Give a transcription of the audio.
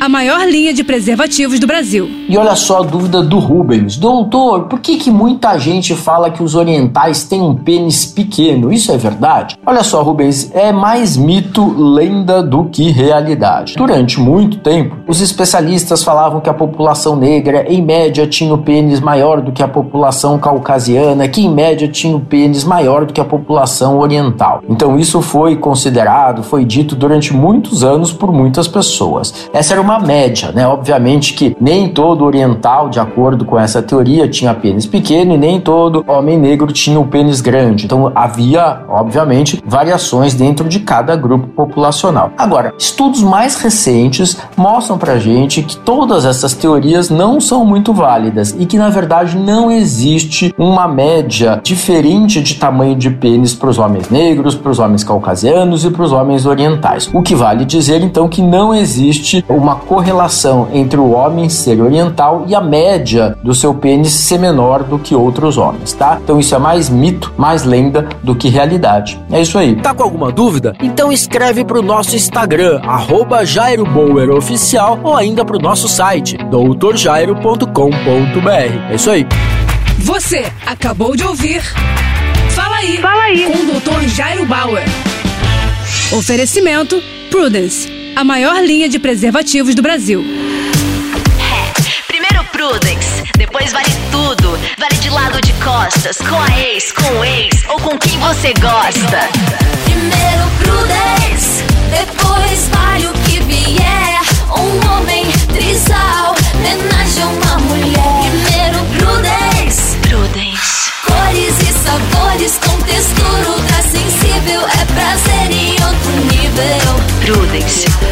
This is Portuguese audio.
a maior linha de preservativos do Brasil. E olha só a dúvida do Rubens. Doutor, por que, que muita gente fala que os orientais têm um pênis pequeno? Isso é verdade? Olha só, Rubens, é mais mito, lenda do que realidade. Durante muito tempo, os especialistas falavam que a população negra, em média, tinha o pênis maior do que a população caucasiana, que em média tinha o pênis maior do que a população oriental. Então isso foi considerado, foi dito durante muitos anos por muitas pessoas. Essa era uma média, né? Obviamente que nem todo oriental, de acordo com essa teoria, tinha pênis pequeno e nem todo homem negro tinha um pênis grande. Então havia, obviamente, variações dentro de cada grupo populacional. Agora, estudos mais recentes mostram pra gente que todas essas teorias não são muito válidas e que na verdade não existe uma média diferente de tamanho de pênis para os homens negros, para os homens caucasianos e para os homens orientais. O que vale dizer então que não existe uma correlação entre o homem ser oriental e a média do seu pênis ser menor do que outros homens, tá? Então isso é mais mito, mais lenda do que realidade. É isso aí. Tá com alguma dúvida? Então escreve pro nosso Instagram, arroba Oficial, ou ainda pro nosso site, doutorjairo.com.br. É isso aí. Você acabou de ouvir Fala aí, Fala aí. com o Dr. Jairo Bauer. Oferecimento Prudence a maior linha de preservativos do Brasil. É, primeiro Prudence, depois vale tudo. Vale de lado de costas, com a ex, com o ex ou com quem você gosta. Primeiro Prudence, depois vale o que vier. Um homem trisal, homenagem a uma mulher. Primeiro Prudence, Prudence. Cores e sabores com textura ultra sensível. É prazer em outro nível. Prudence,